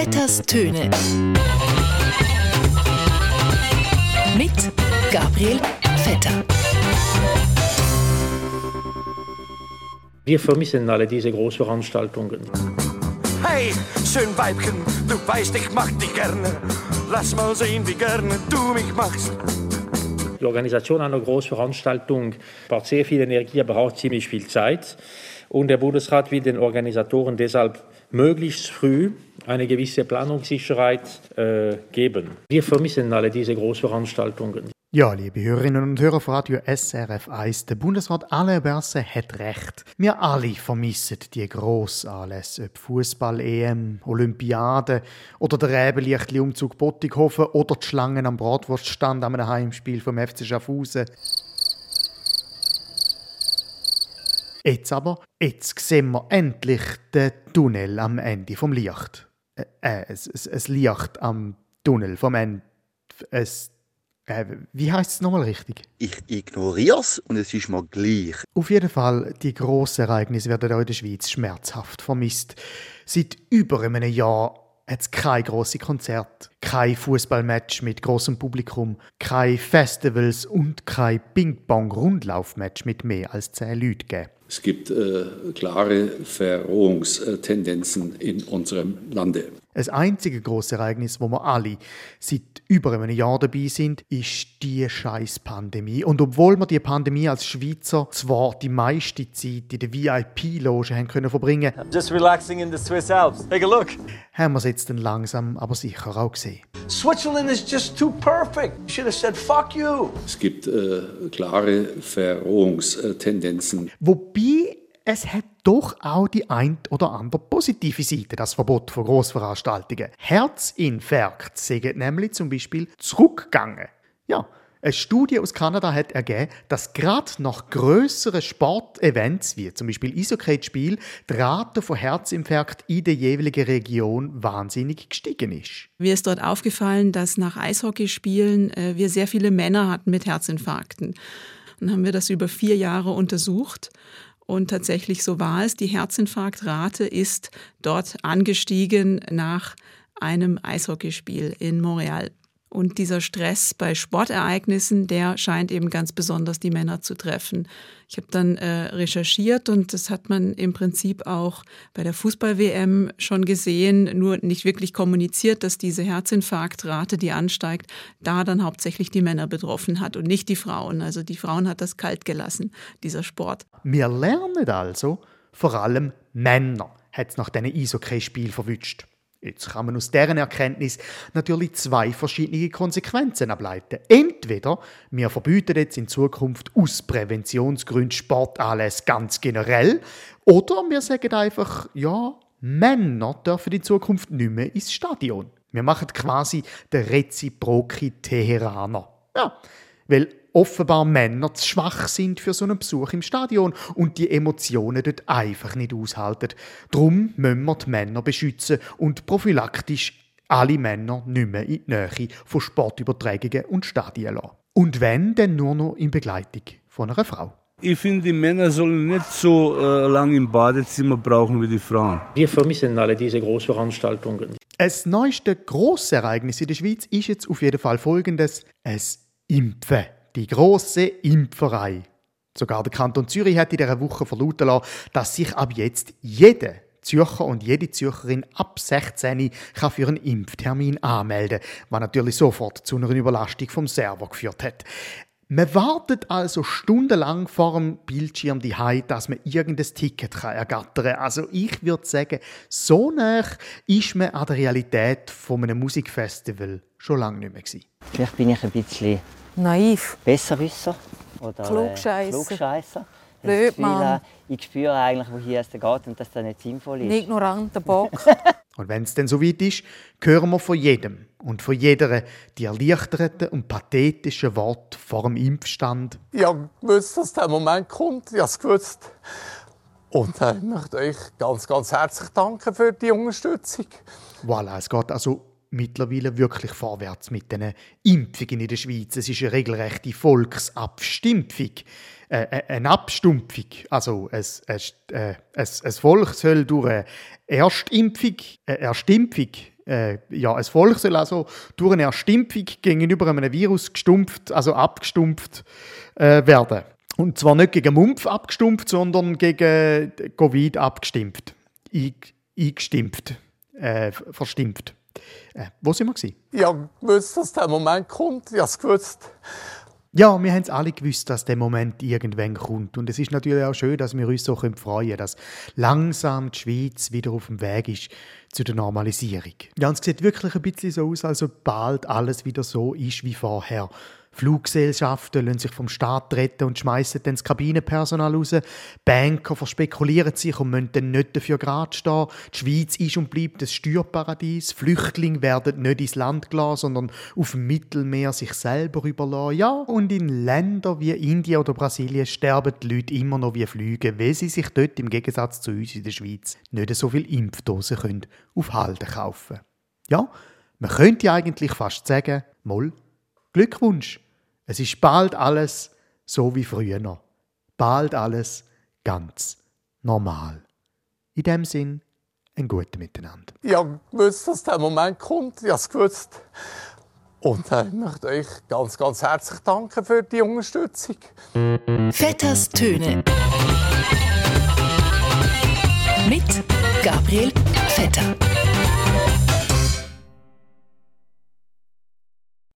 Vetters Töne. Mit Gabriel Vetter. Wir vermissen alle diese Großveranstaltungen. Hey, schön Weibchen, du weißt, ich mag dich gerne. Lass mal sehen, wie gerne du mich machst. Die Organisation einer Großveranstaltung braucht sehr viel Energie, aber auch ziemlich viel Zeit. Und der Bundesrat will den Organisatoren deshalb möglichst früh eine gewisse Planungssicherheit äh, geben. Wir vermissen alle diese Großveranstaltungen. Ja, liebe Hörerinnen und Hörer von Radio SRF 1, der Bundesrat Alain Berset hat recht. Wir alle vermissen die Grossanlässe, ob Fußball, EM, Olympiade oder der Räbenlichtli Umzug Bottighofen oder die Schlangen am Bratwurststand am Heimspiel vom FC Schaffhausen. Jetzt aber, jetzt sehen wir endlich den Tunnel am Ende vom Licht. Äh, äh es, es, es Licht am Tunnel vom Ende. Es äh, wie heißt es nochmal richtig? Ich ignoriere es und es ist mir gleich. Auf jeden Fall, die grossen Ereignisse werden auch in der Schweiz schmerzhaft vermisst. Seit über einem Jahr hat es kein grosse Konzert, kein Fußballmatch mit großem Publikum, kein Festivals und kein Ping-Pong-Rundlaufmatch mit mehr als zehn Leuten gegeben. Es gibt äh, klare Verrohungstendenzen in unserem Lande. Das einzige große Ereignis, wo wir alle seit über einem Jahr dabei sind, ist die scheiß Pandemie. Und obwohl wir die Pandemie als Schweizer zwar die meiste Zeit in der VIP-Loge haben können verbringen, just relaxing in the Swiss Alps. Take a look. Haben wir es jetzt dann langsam, aber sicher auch gesehen. Switzerland is just too perfect. You should have said fuck you. Es gibt äh, klare Verrohungstendenzen. Wobei es hat doch auch die ein oder andere positive Seite, das Verbot von Grossveranstaltungen. Herzinfarkt sind nämlich zum Beispiel zurückgegangen. Ja, eine Studie aus Kanada hat ergeben, dass gerade nach größeren Sportevents, wie zum Beispiel Eishockey-Spiel, die Rate von Herzinfarkt in der jeweiligen Region wahnsinnig gestiegen ist. Mir ist dort aufgefallen, dass nach Eishockeyspielen äh, wir sehr viele Männer hatten mit Herzinfarkten. Dann haben wir das über vier Jahre untersucht und tatsächlich so war es. Die Herzinfarktrate ist dort angestiegen nach einem Eishockeyspiel in Montreal. Und dieser Stress bei Sportereignissen, der scheint eben ganz besonders die Männer zu treffen. Ich habe dann äh, recherchiert und das hat man im Prinzip auch bei der Fußball-WM schon gesehen, nur nicht wirklich kommuniziert, dass diese Herzinfarktrate, die ansteigt, da dann hauptsächlich die Männer betroffen hat und nicht die Frauen. Also die Frauen hat das kalt gelassen, dieser Sport. Wir lernen also, vor allem Männer hat es nach diesen Eishockey-Spiel verwünscht. Jetzt kann man aus deren Erkenntnis natürlich zwei verschiedene Konsequenzen ableiten. Entweder wir verbieten jetzt in Zukunft aus Präventionsgründen Sportanlässe ganz generell, oder wir sagen einfach, ja, Männer dürfen in Zukunft nicht mehr ins Stadion. Wir machen quasi den reziproke Teheraner. Ja, weil offenbar Männer zu schwach sind für so einen Besuch im Stadion und die Emotionen dort einfach nicht aushalten. Darum müssen wir die Männer beschützen und prophylaktisch alle Männer nicht mehr in die Nähe von Sportübertragungen und Stadien lassen. Und wenn, dann nur noch in Begleitung von einer Frau. Ich finde, die Männer sollen nicht so äh, lange im Badezimmer brauchen wie die Frauen. Wir vermissen alle diese Großveranstaltungen. Das neueste Grossereignis in der Schweiz ist jetzt auf jeden Fall folgendes: es Impfen die große Impferei. Sogar der Kanton Zürich hat in dieser Woche verlauten lassen, dass sich ab jetzt jeder Zürcher und jede Zürcherin ab 16 kann für einen Impftermin anmelden, was natürlich sofort zu einer Überlastung vom Server geführt hat. Man wartet also stundenlang vor dem Bildschirm die dass man irgendein Ticket ergattern kann. Also ich würde sagen, so nah ist man an der Realität von einem Musikfestival schon lange nicht mehr. Vielleicht bin ich ein bisschen Naiv. Besserwisser oder Klugscheisser. Äh, Klugscheisser. Blödmann. Ich spüre eigentlich, wohin es geht und dass das nicht sinnvoll ist. Ein ignoranter Bock. und wenn es dann so weit ist, hören wir von jedem und von jeder die erleichterten und pathetischen Worte vor dem Impfstand. Ich habe gewusst, dass der Moment kommt. Ich habe es gewusst. Und äh, ich möchte euch ganz, ganz herzlich danken für die Unterstützung. Voilà, es geht also mittlerweile wirklich vorwärts mit den Impfungen in der Schweiz. Es ist eine regelrechte Volksabstimpfung. Äh, äh, eine Abstumpfung. Also ein, ein, äh, ein, ein Volk soll durch eine Erstimpfung, eine Erstimpfung Äh, ja, ein Volk soll also durch eine Erstimpfung gegenüber einem Virus gestumpft, also abgestumpft äh, werden. Und zwar nicht gegen Mumpf abgestumpft, sondern gegen Covid abgestimpft. Eingestimpft. Äh, verstimpft. Äh, wo sind wir? Gewesen? Habe gewusst, dass der Moment kommt. Ich habe es gewusst. Ja, wir haben es alle gewusst, dass der Moment irgendwann kommt. Und es ist natürlich auch schön, dass wir uns so freuen können, dass langsam die Schweiz wieder auf dem Weg ist zu der Normalisierung. Ja, und es sieht wirklich ein bisschen so aus, als ob bald alles wieder so ist wie vorher. Fluggesellschaften lassen sich vom Staat retten und schmeißen dann das Kabinenpersonal raus. Banker verspekulieren sich und müssen dann nicht dafür gerade stehen. Die Schweiz ist und bleibt ein Steuerparadies. Flüchtlinge werden nicht ins Land gelassen, sondern auf dem Mittelmeer sich selber überlassen. Ja, und in Ländern wie Indien oder Brasilien sterben die Leute immer noch wie Flüge, weil sie sich dort im Gegensatz zu uns in der Schweiz nicht so viel Impfdosen können auf Halde kaufen Ja, man könnte eigentlich fast sagen, Moll, Glückwunsch! Es ist bald alles so wie früher noch. Bald alles ganz normal. In dem Sinn, ein gutes Miteinander. Ich habe gewusst, dass der Moment kommt. Ich habe es gewusst. Und ich möchte euch ganz, ganz herzlich danken für die Unterstützung. Vetters Töne. Mit Gabriel Vetter.